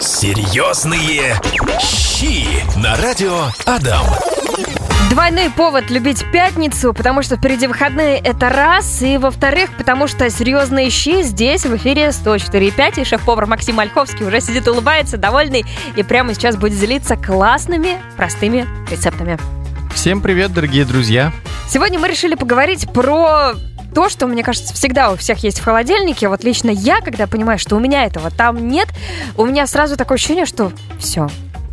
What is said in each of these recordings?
Серьезные щи на радио Адам. Двойной повод любить пятницу, потому что впереди выходные это раз, и во-вторых, потому что серьезные щи здесь в эфире 104.5, и шеф-повар Максим Ольховский уже сидит, улыбается, довольный, и прямо сейчас будет делиться классными, простыми рецептами. Всем привет, дорогие друзья! Сегодня мы решили поговорить про то, что, мне кажется, всегда у всех есть в холодильнике. Вот лично я, когда понимаю, что у меня этого там нет, у меня сразу такое ощущение, что все,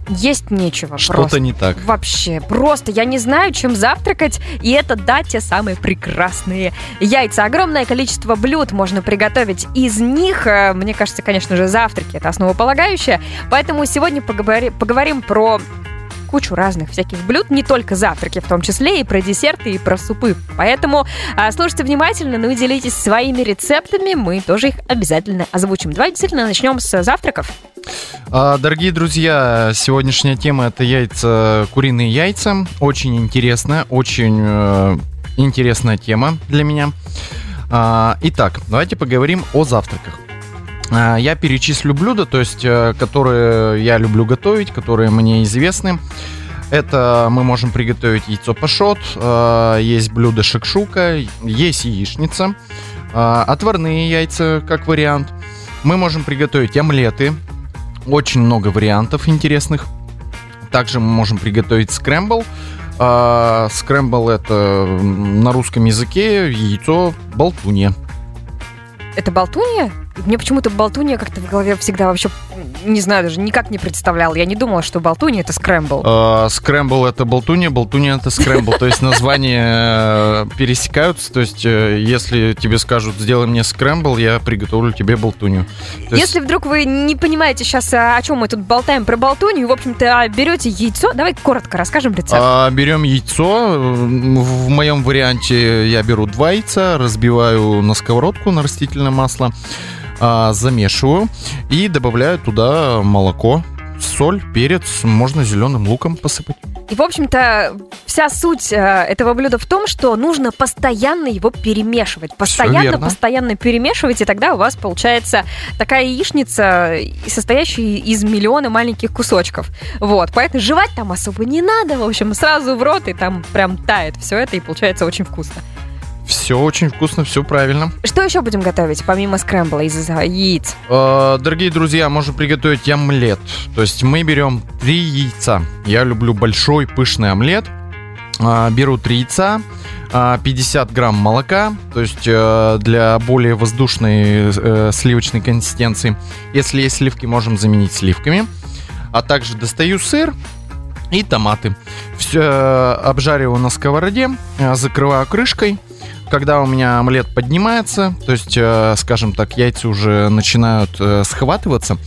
есть нечего. Что-то не так. Вообще, просто я не знаю, чем завтракать, и это, да, те самые прекрасные яйца. Огромное количество блюд можно приготовить из них. Э, мне кажется, конечно же, завтраки — это основополагающее. Поэтому сегодня поговори, поговорим про кучу разных всяких блюд, не только завтраки, в том числе и про десерты, и про супы. Поэтому а, слушайте внимательно, ну и делитесь своими рецептами, мы тоже их обязательно озвучим. Давайте действительно начнем с завтраков. А, дорогие друзья, сегодняшняя тема это яйца, куриные яйца. Очень интересная, очень э, интересная тема для меня. А, итак, давайте поговорим о завтраках. А, я перечислю блюда, то есть, э, которые я люблю готовить, которые мне известны. Это мы можем приготовить яйцо пашот, э, есть блюдо шакшука, есть яичница, э, отварные яйца как вариант. Мы можем приготовить омлеты, очень много вариантов интересных. Также мы можем приготовить скрэмбл. Скрэмбл это на русском языке яйцо болтунья. Это болтунья? Мне почему-то болтунья как-то в голове всегда вообще, не знаю, даже никак не представлял. Я не думала, что болтунья это скрэмбл. А, скрэмбл это болтунья, болтунья это скрэмбл. То есть названия э, пересекаются. То есть э, если тебе скажут, сделай мне скрэмбл, я приготовлю тебе болтунью. Если вдруг вы не понимаете сейчас, о чем мы тут болтаем про болтунью, в общем-то, берете яйцо. Давай коротко расскажем рецепт. А, берем яйцо. В моем варианте я беру два яйца, разбиваю на сковородку на растительное масло а, замешиваю и добавляю туда молоко, соль, перец, можно зеленым луком посыпать. И, в общем-то, вся суть э, этого блюда в том, что нужно постоянно его перемешивать. Постоянно, постоянно перемешивать, и тогда у вас получается такая яичница, состоящая из миллиона маленьких кусочков. Вот, поэтому жевать там особо не надо, в общем, сразу в рот, и там прям тает все это, и получается очень вкусно. Все очень вкусно, все правильно. Что еще будем готовить, помимо скрэмбла из яиц? Э, дорогие друзья, можно приготовить омлет. То есть мы берем три яйца. Я люблю большой пышный омлет. Э, беру три яйца. 50 э, грамм молока, то есть э, для более воздушной э, сливочной консистенции. Если есть сливки, можем заменить сливками. А также достаю сыр и томаты. Все обжариваю на сковороде, закрываю крышкой когда у меня омлет поднимается, то есть, э, скажем так, яйца уже начинают э, схватываться,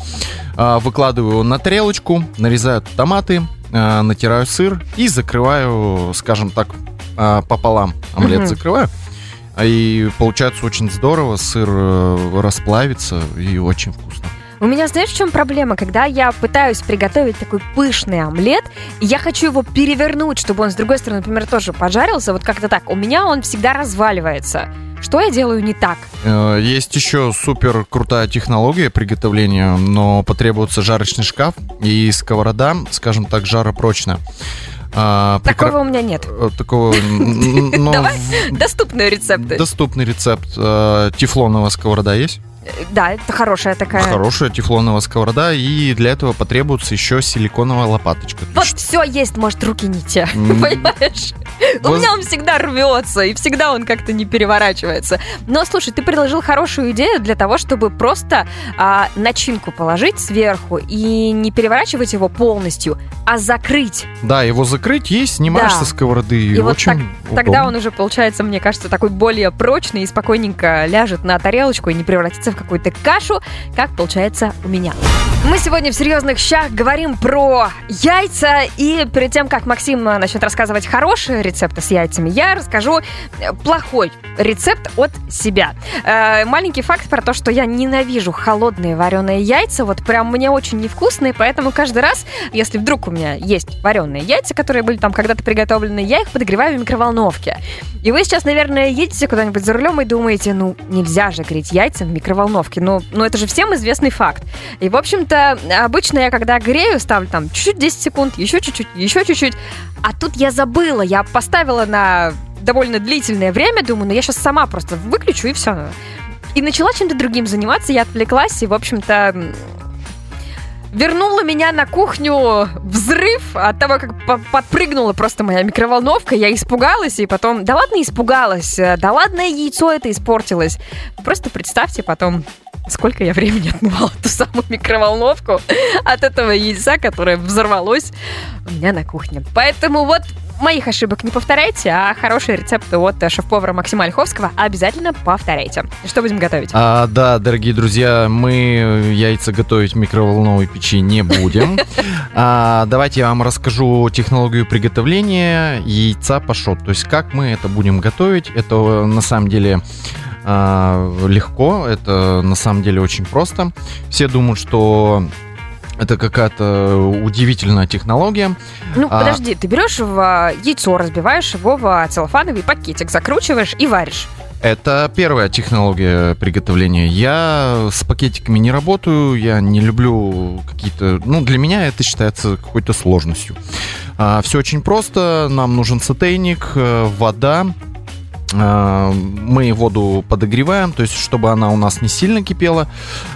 э, выкладываю на тарелочку, нарезаю томаты, натираю сыр и закрываю, скажем так, пополам. Омлет угу. закрываю. И получается очень здорово, сыр расплавится и очень вкусно. У меня, знаешь, в чем проблема? Когда я пытаюсь приготовить такой пышный омлет, я хочу его перевернуть, чтобы он с другой стороны, например, тоже пожарился, вот как-то так. У меня он всегда разваливается. Что я делаю не так? Э, есть еще супер крутая технология приготовления, но потребуется жарочный шкаф и сковорода, скажем так, жаропрочная. А, Такого прекра... у меня нет. Э, такого. Давай доступные рецепты. Доступный рецепт. Э, тефлоновая сковорода есть? Да, это хорошая такая. Хорошая тефлоновая сковорода, и для этого потребуется еще силиконовая лопаточка. Вот есть... все есть, может, руки не те, понимаешь? У меня он всегда рвется, и всегда он как-то не переворачивается. Но слушай, ты предложил хорошую идею для того, чтобы просто а, начинку положить сверху и не переворачивать его полностью, а закрыть. Да, его закрыть есть, снимаешь да. со сковороды. И вот так, тогда он уже получается, мне кажется, такой более прочный и спокойненько ляжет на тарелочку и не превратится в какую-то кашу, как получается у меня. Мы сегодня в серьезных щах говорим про яйца. И перед тем, как Максим начнет рассказывать хорошие рецепты с яйцами, я расскажу плохой рецепт от себя. Э, маленький факт про то, что я ненавижу холодные вареные яйца. Вот прям мне очень невкусные, поэтому каждый раз, если вдруг у меня есть вареные яйца, которые были там когда-то приготовлены, я их подогреваю в микроволновке. И вы сейчас, наверное, едете куда-нибудь за рулем и думаете, ну, нельзя же греть яйца в микроволновке. Ну, ну это же всем известный факт. И, в общем-то, обычно я когда грею, ставлю там чуть-чуть 10 секунд, еще чуть-чуть, еще чуть-чуть. А тут я забыла, я поставила на довольно длительное время, думаю, ну я сейчас сама просто выключу и все. И начала чем-то другим заниматься, я отвлеклась, и, в общем-то, вернула меня на кухню взрыв от того, как подпрыгнула просто моя микроволновка. Я испугалась, и потом... Да ладно, испугалась. Да ладно, яйцо это испортилось. Просто представьте потом, сколько я времени отмывала ту самую микроволновку от этого яйца, которое взорвалось у меня на кухне. Поэтому вот моих ошибок не повторяйте, а хорошие рецепты от шеф-повара Максима Ольховского обязательно повторяйте. Что будем готовить? А, да, дорогие друзья, мы яйца готовить в микроволновой печи не будем. А, давайте я вам расскажу технологию приготовления яйца пашот. То есть как мы это будем готовить. Это на самом деле а, легко, это на самом деле очень просто. Все думают, что это какая-то удивительная технология. Ну, а... подожди, ты берешь в а, яйцо, разбиваешь его в целлофановый пакетик, закручиваешь и варишь. Это первая технология приготовления. Я с пакетиками не работаю, я не люблю какие-то... Ну, для меня это считается какой-то сложностью. А, все очень просто. Нам нужен сотейник, э, вода, а, мы воду подогреваем, то есть чтобы она у нас не сильно кипела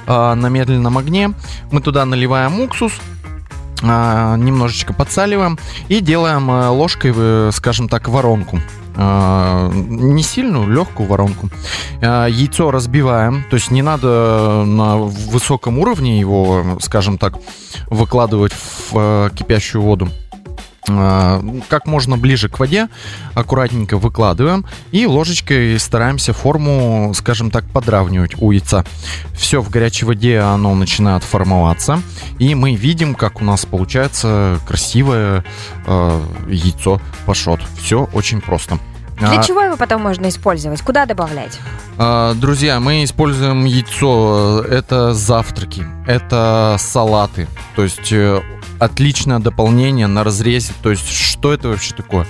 а, на медленном огне. Мы туда наливаем уксус, а, немножечко подсаливаем и делаем ложкой, скажем так, воронку. Не сильную, легкую воронку. Яйцо разбиваем, то есть не надо на высоком уровне его, скажем так, выкладывать в кипящую воду. А, как можно ближе к воде, аккуратненько выкладываем и ложечкой стараемся форму, скажем так, подравнивать у яйца. Все в горячей воде оно начинает формоваться, и мы видим, как у нас получается красивое э, яйцо пашот. Все очень просто. Для а, чего его потом можно использовать? Куда добавлять? А, друзья, мы используем яйцо. Это завтраки, это салаты. То есть э, отличное дополнение на разрезе. То есть, что это вообще такое?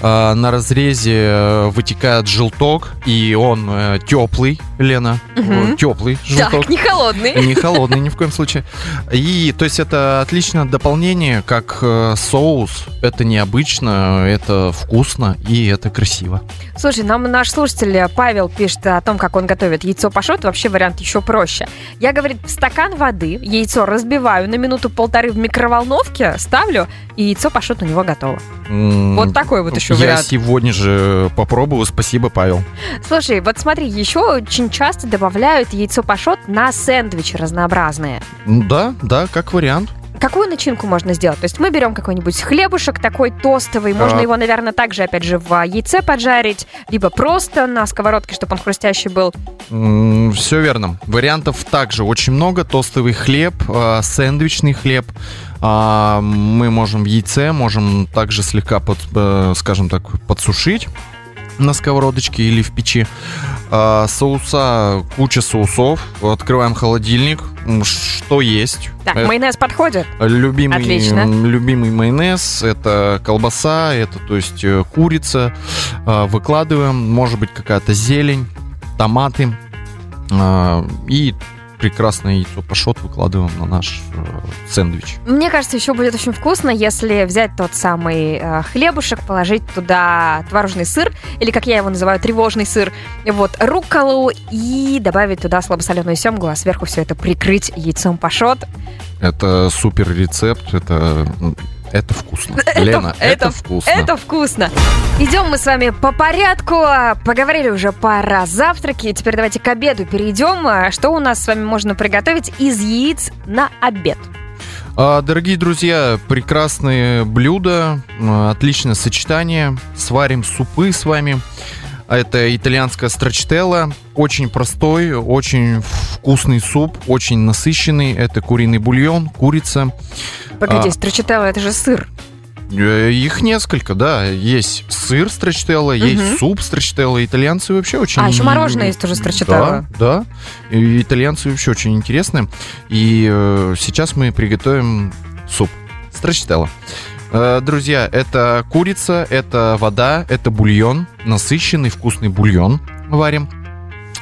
А, на разрезе э, вытекает желток, и он э, теплый, Лена. Угу. Теплый желток. Так, не холодный. Не холодный ни в коем случае. И, то есть, это отличное дополнение, как э, соус. Это необычно, это вкусно и это красиво. Слушай, нам наш слушатель Павел пишет о том, как он готовит яйцо пашот. Вообще вариант еще проще. Я, говорит, в стакан воды яйцо разбиваю на минуту-полторы в микроволновке, ставлю, и яйцо пашот у него готово. Mm, вот такой вот еще я вариант. Я сегодня же попробую. Спасибо, Павел. Слушай, вот смотри, еще очень часто добавляют яйцо пашот на сэндвичи разнообразные. Да, да, как вариант. Какую начинку можно сделать? То есть мы берем какой-нибудь хлебушек такой тостовый, можно а... его, наверное, также, опять же, в яйце поджарить, либо просто на сковородке, чтобы он хрустящий был. Mm, все верно. Вариантов также очень много. Тостовый хлеб, э, сэндвичный хлеб. Э, мы можем в яйце, можем также слегка, под, э, скажем так, подсушить на сковородочке или в печи. А, соуса, куча соусов. Открываем холодильник. Что есть? Так, это майонез подходит? Любимый, Отлично. любимый майонез. Это колбаса, это то есть э, курица. А, выкладываем. Может быть какая-то зелень, томаты. А, и прекрасное яйцо пашот выкладываем на наш э, сэндвич. Мне кажется, еще будет очень вкусно, если взять тот самый э, хлебушек, положить туда творожный сыр, или, как я его называю, тревожный сыр, вот, рукколу, и добавить туда слабосоленую семгу, а сверху все это прикрыть яйцом пашот. Это супер рецепт, это это вкусно. Это, Лена, это, это вкусно. Это вкусно. Идем мы с вами по порядку. Поговорили уже про завтраки. Теперь давайте к обеду перейдем. Что у нас с вами можно приготовить из яиц на обед? А, дорогие друзья, прекрасные блюда, отличное сочетание. Сварим супы с вами. Это итальянская страчтелла. Очень простой, очень вкусный суп, очень насыщенный. Это куриный бульон, курица. Погоди, а, страчителла это же сыр. Э, их несколько, да. Есть сыр страчителла, угу. есть суп страчителла. Итальянцы вообще очень... А, еще мороженое есть тоже страчителла. Да, да. И итальянцы вообще очень интересны. И э, сейчас мы приготовим суп страчителла. Э, друзья, это курица, это вода, это бульон, насыщенный вкусный бульон варим.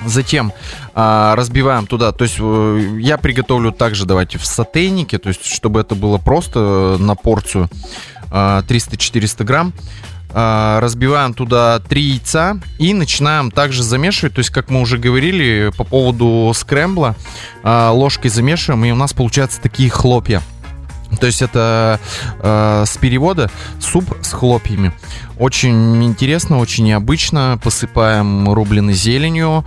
Затем а, разбиваем туда, то есть э, я приготовлю также, давайте, в сотейнике, то есть чтобы это было просто на порцию а, 300-400 грамм. А, разбиваем туда 3 яйца и начинаем также замешивать, то есть как мы уже говорили по поводу скрэмбла, а, ложкой замешиваем и у нас получаются такие хлопья. То есть это э, с перевода суп с хлопьями. Очень интересно, очень необычно. Посыпаем рубленой зеленью.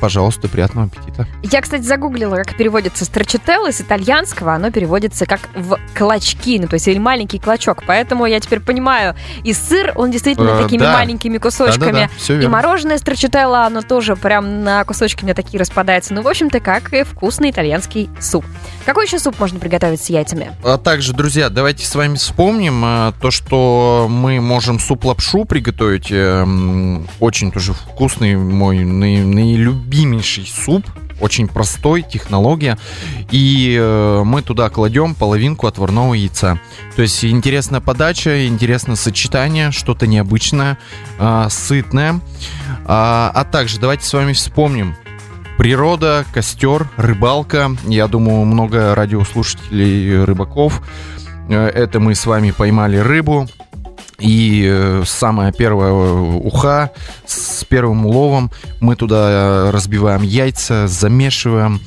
Пожалуйста, приятного аппетита. Я, кстати, загуглила, как переводится строчителло с итальянского. Оно переводится как в клочки, ну, то есть или маленький клочок. Поэтому я теперь понимаю, и сыр, он действительно Э, такими да. маленькими кусочками. Да-да-да, всё И мороженое строчителло, оно тоже прям на кусочки мне такие распадается. Ну, в общем-то, как и вкусный итальянский суп. Какой еще суп можно приготовить с яйцами? А также, друзья, давайте с вами вспомним э, то, что мы можем суп-лапшу приготовить. э, м, Очень тоже вкусный мой наи- наилюбимейший суп. Очень простой, технология. И э, мы туда кладем половинку отварного яйца. То есть интересная подача, интересное сочетание, что-то необычное, э, сытное. А, а также давайте с вами вспомним природа, костер, рыбалка. Я думаю, много радиослушателей рыбаков. Э, Это мы с вами поймали рыбу. И э, самая первая э, уха с первым уловом мы туда э, разбиваем яйца, замешиваем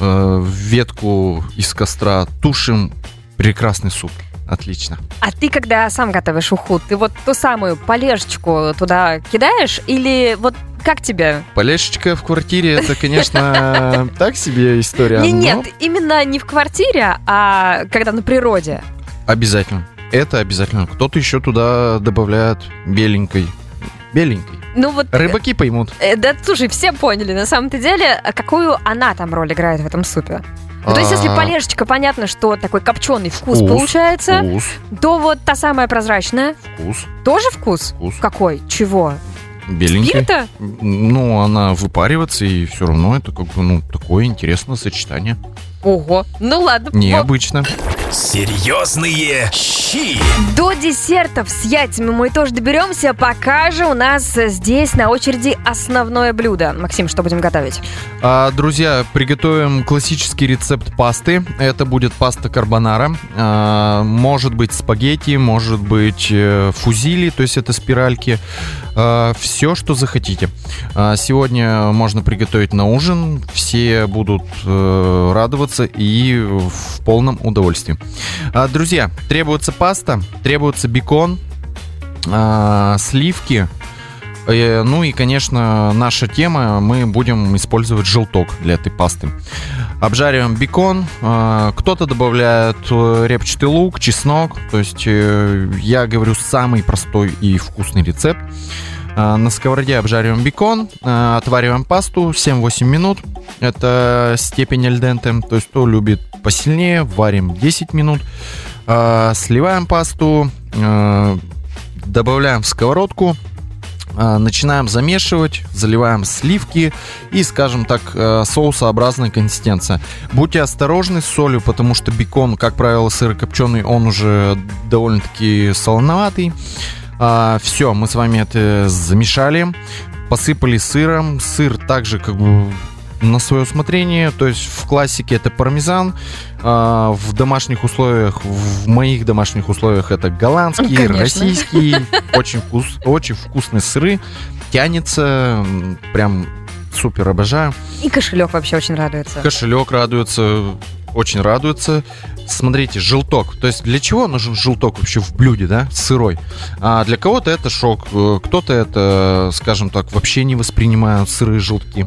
э, ветку из костра, тушим. Прекрасный суп. Отлично. А ты, когда сам готовишь уху, ты вот ту самую полежечку туда кидаешь? Или вот как тебе? Полешечка в квартире, это, конечно, так себе история. Нет, именно не в квартире, а когда на природе. Обязательно. Это обязательно. Кто-то еще туда добавляет беленькой. Беленькой. Ну вот... Рыбаки поймут. э, Да, слушай, все поняли, на самом-то деле, а какую она там роль играет в этом супе. Ну, то есть, если А, полежечка, понятно, что такой копченый вкус, Вкус, получается, Вкус, то вот та самая прозрачная, вкус, тоже вкус? вкус. Какой? Чего? Беленький. Спирта? Ну, она выпаривается, и все равно это как бы, ну, такое интересное сочетание. Ого. Ну ладно. вот. Серьезные щи. До десертов с яйцами мы тоже доберемся, пока же у нас здесь на очереди основное блюдо. Максим, что будем готовить? А, друзья, приготовим классический рецепт пасты. Это будет паста карбонара. А, может быть спагетти, может быть э, фузили, то есть это спиральки. Все, что захотите. А, сегодня можно приготовить на ужин. Все будут э, радоваться и в полном удовольствии. Друзья, требуется паста, требуется бекон, сливки. Э, Ну и, конечно, наша тема, мы будем использовать желток для этой пасты. Обжариваем бекон, э, кто-то добавляет э, репчатый лук, чеснок, то есть я говорю самый простой и вкусный рецепт. На сковороде обжариваем бекон, отвариваем пасту 7-8 минут. Это степень альденте, то есть кто любит посильнее, варим 10 минут. Сливаем пасту, добавляем в сковородку, начинаем замешивать, заливаем сливки и, скажем так, э, соусообразная консистенция. Будьте осторожны с солью, потому что бекон, как правило, сырокопченый, он уже довольно-таки солоноватый. все, мы с вами это замешали, посыпали сыром. Сыр также как бы на свое усмотрение, то есть в классике это пармезан, а, в домашних условиях, в моих домашних условиях это голландский, Конечно. российский, очень, вкус, очень вкусные сыры, тянется, прям супер обожаю. И кошелек вообще очень радуется. Кошелек радуется, очень радуется. Смотрите, желток. То есть для чего нужен желток вообще в блюде, да, сырой? А для кого-то это шок, э, кто-то это, скажем так, вообще не воспринимают сырые желтки.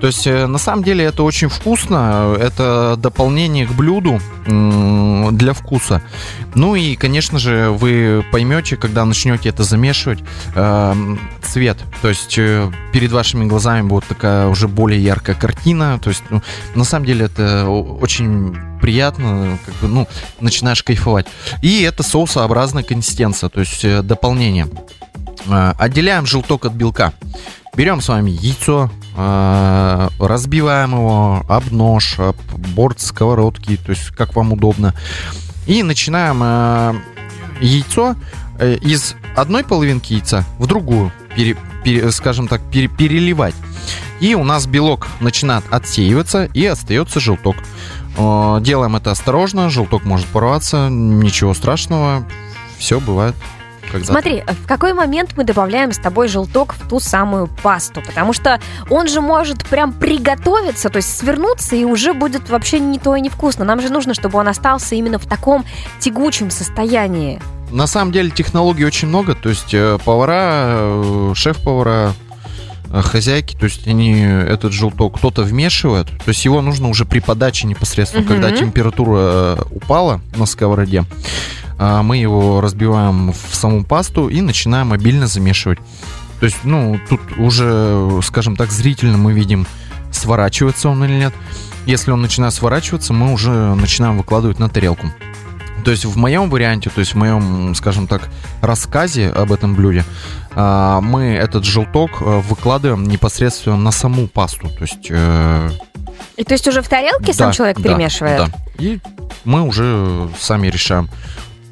То есть э, на самом деле это очень вкусно, это дополнение к блюду для вкуса. Ну и, конечно же, вы поймете, когда начнете это замешивать, эм, цвет. То есть э, перед вашими глазами будет такая уже более яркая картина. То есть, ну, на самом деле это очень приятно, как бы, ну, начинаешь кайфовать. И это соусообразная консистенция, то есть э, дополнение. Э, Отделяем желток от белка. Берем с вами яйцо, э, разбиваем его об нож, об борт сковородки, то есть как вам удобно. И начинаем яйцо из одной половинки яйца в другую. пере- пере- скажем так, пере- переливать. И у нас белок начинает отсеиваться и остается желток. Э, Делаем это осторожно, желток может порваться, ничего страшного, все бывает. Смотри, в какой момент мы добавляем с тобой желток в ту самую пасту? Потому что он же может прям приготовиться, то есть свернуться, и уже будет вообще не то и невкусно. Нам же нужно, чтобы он остался именно в таком тягучем состоянии. На самом деле технологий очень много, то есть э, повара, э, шеф-повара, хозяйки, то есть они этот желток кто-то вмешивает, то есть его нужно уже при подаче непосредственно, Мгм. когда температура э, упала на сковороде, а, мы его разбиваем в саму пасту и начинаем обильно замешивать. То есть, ну, тут уже, скажем так, зрительно мы видим, сворачивается он или нет. Если он начинает сворачиваться, мы уже начинаем выкладывать на тарелку. То есть в моем варианте, то есть в моем, скажем так, рассказе об этом блюде, а, мы этот желток э, выкладываем непосредственно на саму пасту. То есть... э, И то есть уже в тарелке сам да, человек да, перемешивает? Да. И мы уже сами решаем,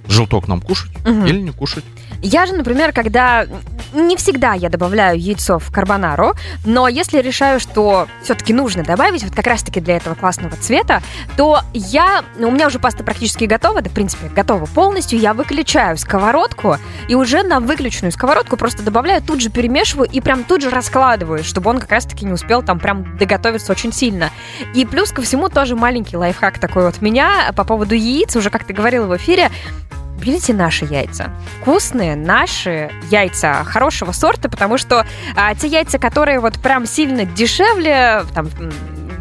желток нам кушать Мгм. или не кушать. Я же, например, когда... Не всегда я добавляю яйцо в карбонару, но если решаю, что все-таки нужно добавить, вот как раз-таки для этого классного цвета, то я... ну, У меня уже паста практически готова, да, в принципе, готова полностью. Я выключаю сковородку и уже на выключенную сковородку просто добавляю, тут же перемешиваю и прям тут же раскладываю, чтобы он как раз-таки не успел там прям доготовиться очень сильно. И плюс ко всему тоже маленький лайфхак такой вот меня по поводу яиц, уже как ты говорила в эфире, берите наши яйца. Вкусные наши яйца хорошего сорта, потому что а, те яйца, которые вот прям сильно дешевле, там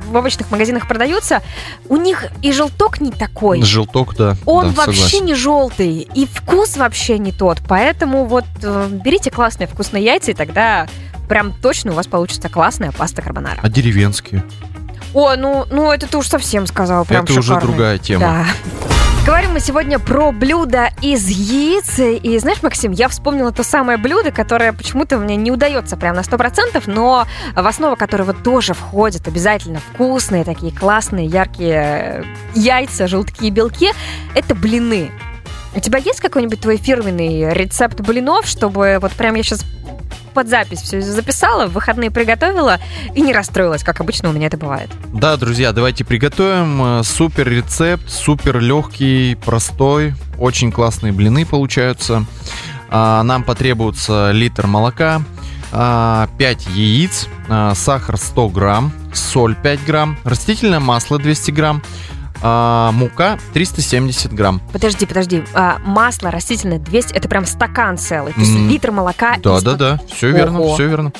в овощных магазинах продаются, у них и желток не такой. Желток, да. Он да, вообще согласен. не желтый, и вкус вообще не тот. Поэтому вот э, берите классные вкусные яйца, и тогда прям точно у вас получится классная паста карбонара. А деревенские? О, ну, ну это ты уж совсем сказал, прям Это уже шикарный. другая тема. Да. Говорим мы сегодня про блюдо из яиц. И знаешь, Максим, я вспомнила то самое блюдо, которое почему-то мне не удается прям на 100%, но в основу которого тоже входят обязательно вкусные, такие классные, яркие э, яйца, желтки и белки. Это блины. У тебя есть какой-нибудь твой фирменный рецепт блинов, чтобы вот прям я сейчас под запись все записала, в выходные приготовила и не расстроилась, как обычно у меня это бывает. Да, друзья, давайте приготовим. Э, Супер рецепт, супер легкий, простой. Очень классные блины получаются. А, Нам потребуется литр молока, 5 яиц, а, сахар 100 грамм, соль 5 грамм, растительное масло 200 грамм, а, мука 370 грамм. Подожди, подожди. А, масло растительное 200, это прям стакан целый. То есть литр молока. Да, да, да, все верно, все верно.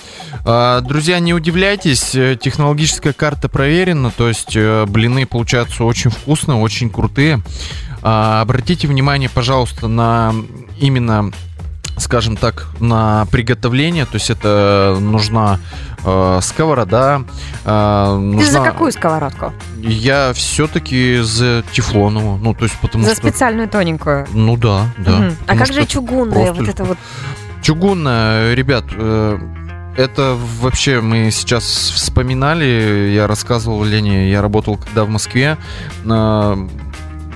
А, Друзья, не удивляйтесь, э, технологическая карта проверена, то есть э, блины получаются очень вкусные, очень крутые. А, Обратите внимание, пожалуйста, на именно скажем так, на приготовление, то есть это нужна э, сковорода, э, Ты нужна... за какую сковородку? Я все-таки за тефлоновую, ну то есть потому за что... специальную тоненькую. Ну да, да. Мгм. А как же чугунная? просто Вот это вот. Чугунная, ребят, э, это вообще мы сейчас вспоминали, я рассказывал Лене, я работал когда в Москве, э,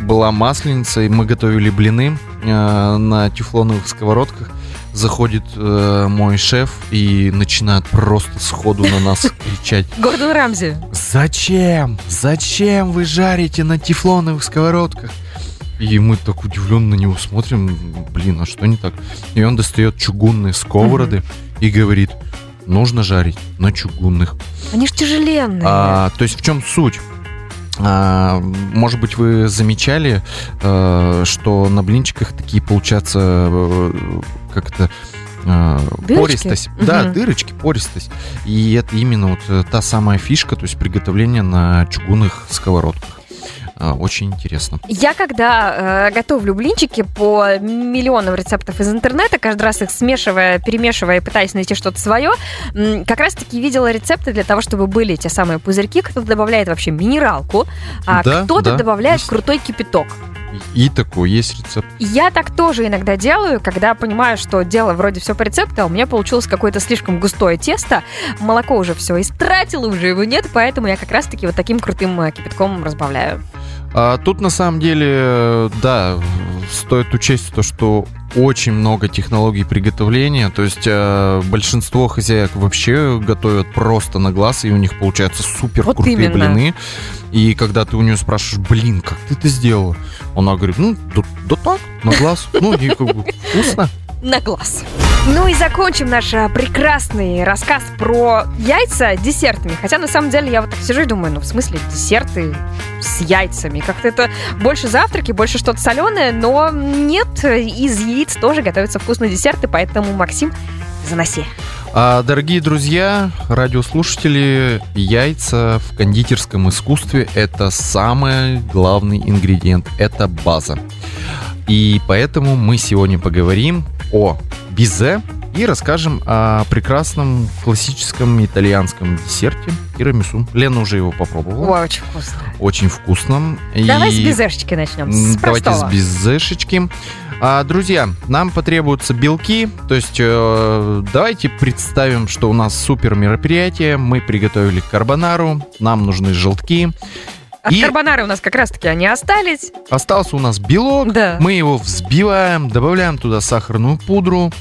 была масленица, и мы готовили блины э, на тефлоновых сковородках. Заходит э, мой шеф и начинает просто сходу на нас кричать. Гордон Рамзи. Зачем? Зачем вы жарите на тефлоновых сковородках? И мы так удивленно на него смотрим, блин, а что не так? И он достает чугунные сковороды и говорит, нужно жарить на чугунных. Они ж тяжеленные. А, то есть в чем суть? А, может быть, вы замечали, э, что на блинчиках такие получаются э, как-то э, Дырочки? пористость. Да, Мгм. дырочки, пористость. И это именно вот та самая фишка, то есть приготовление на чугунных сковородках. А, Очень интересно. Я когда э, готовлю блинчики по миллионам рецептов из интернета, каждый раз их смешивая, перемешивая и пытаясь найти что-то свое, как раз-таки видела рецепты для того, чтобы были те самые пузырьки. Кто-то добавляет вообще минералку, а Да, кто-то да, добавляет крутой кипяток. И такой есть рецепт. Я так тоже иногда делаю, когда понимаю, что дело вроде все по рецепту, а у меня получилось какое-то слишком густое тесто, молоко уже все истратило, уже его нет, поэтому я как раз-таки вот таким крутым э, кипятком разбавляю. А тут на самом деле, да, стоит учесть то, что очень много технологий приготовления. То есть э, большинство хозяек вообще готовят просто на глаз, и у них получаются супер Вот крутые именно. блины. И когда ты у нее спрашиваешь, блин, как ты это сделала? Она говорит, ну, да, да так, на глаз. Ну, и как бы вкусно. на глаз. Ну и закончим наш а, прекрасный рассказ про яйца десертами. Хотя на самом деле я вот так сижу и думаю, ну в смысле десерты с яйцами? Как-то это больше завтраки, больше что-то соленое, но нет, из яиц тоже готовятся вкусные десерты, поэтому, Максим, заноси. А, дорогие друзья, радиослушатели, яйца в кондитерском искусстве – это самый главный ингредиент, это база. И поэтому мы сегодня поговорим о бизе и расскажем о прекрасном классическом итальянском десерте тирамису. Лена уже его попробовала. Ой, очень вкусно. Очень вкусном. Давай с И- безешечки начнем. С Давайте простого. с безешечки. А, друзья, нам потребуются белки, то есть э, давайте представим, что у нас супер мероприятие, мы приготовили карбонару, нам нужны желтки, От и- карбонары у нас как раз-таки они остались. остался у нас белок, Да. мы его взбиваем, добавляем туда сахарную пудру,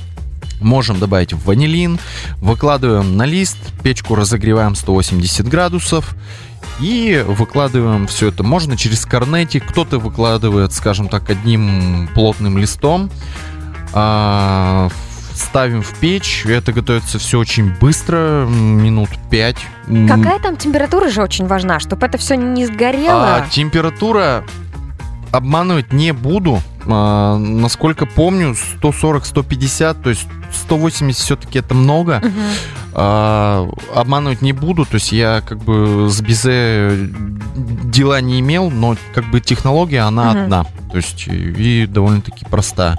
можем добавить ванилин, выкладываем на лист, печку разогреваем 180 градусов и выкладываем все это. Можно через корнетик, кто-то выкладывает, скажем так, одним плотным листом. А, ставим в печь, это готовится все очень быстро, минут 5. Какая там температура же очень важна, чтобы это все не сгорело. А, температура обманывать не буду. А, насколько помню, 140-150, то есть 180 все-таки это много. Мгм. А, обманывать не буду, то есть я как бы с Бизе дела не имел, но как бы технология она Мгм. одна, то есть и довольно-таки проста.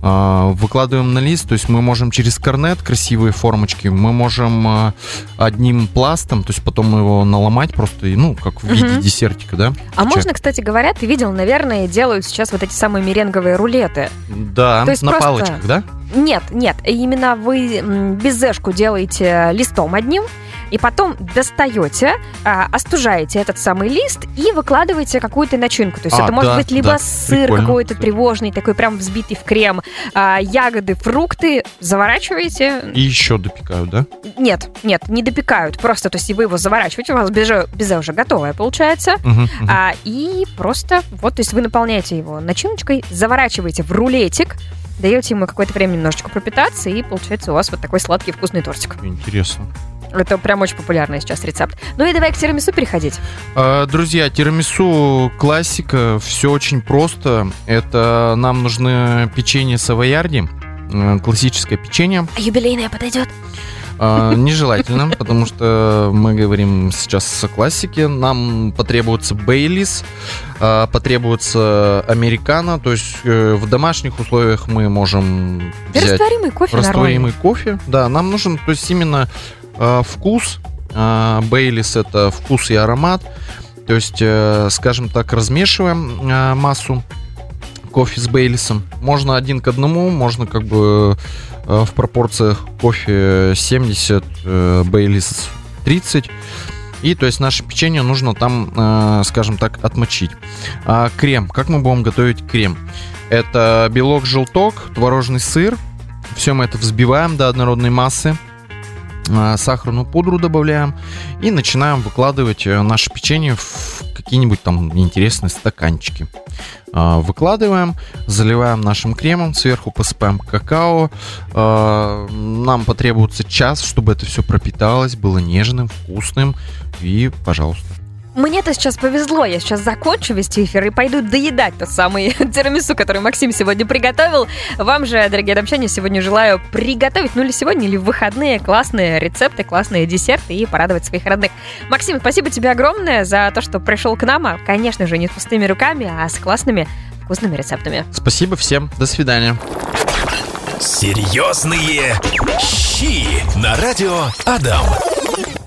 А, выкладываем на лист, то есть мы можем через корнет красивые формочки, мы можем а, одним пластом, то есть потом его наломать просто, ну, как в виде Мгм. десертика, да? А Чек. можно, кстати говоря, ты видел, наверное, делают сейчас вот эти самые меренговые рулеты. Да, То есть на просто- палочках, да? Нет, нет, именно вы безешку делаете листом одним, и потом достаете, а, остужаете этот самый лист и выкладываете какую-то начинку. То есть А, это может да, быть либо да, сыр какой-то тревожный, такой прям взбитый в крем, а, ягоды, фрукты, заворачиваете. И еще допекают, да? Нет, нет, не допекают, просто, то есть вы его заворачиваете, у вас безе, безе уже готовое получается. Мгм. А, и просто, вот, то есть вы наполняете его начиночкой, заворачиваете в рулетик, даете ему какое-то время немножечко пропитаться, и получается у вас вот такой сладкий вкусный тортик. Интересно. Это прям очень популярный сейчас рецепт. Ну и давай к тирамису переходить. А, Друзья, тирамису классика, все очень просто. Это нам нужны печенье савоярди, э, классическое печенье. А юбилейное подойдет? А, Нежелательно, потому что мы говорим сейчас о классике. Нам потребуется Бейлис, а, потребуется американо. То есть э, в домашних условиях мы можем Да взять растворимый кофе растворимый кофе. Да, нам нужен, то есть именно э, вкус. Бейлис это вкус и аромат. То есть, э, скажем так, размешиваем массу кофе с Бейлисом. Можно один к одному, можно как бы в пропорциях кофе 70, э, Бейлис 30. И то есть наше печенье нужно там, э, скажем так, отмочить. А крем. Как мы будем готовить крем? Это белок, желток, творожный сыр. Все мы это взбиваем до однородной массы. А, Сахарную пудру добавляем. И начинаем выкладывать э, наше печенье в какие-нибудь там интересные стаканчики. А, Выкладываем, заливаем нашим кремом, сверху посыпаем какао. А, Нам потребуется час, чтобы это все пропиталось, было нежным, вкусным. И, пожалуйста. Мне-то сейчас повезло, я сейчас закончу вести эфир и пойду доедать тот самый тирамису, который Максим сегодня приготовил. Вам же, дорогие домчане, сегодня желаю приготовить, ну или сегодня, или в выходные, классные рецепты, классные десерты и порадовать своих родных. Максим, спасибо тебе огромное за то, что пришел к нам, а, конечно же, не с пустыми руками, а с классными вкусными рецептами. Спасибо всем. До свидания. Серьезные щи на радио Адам.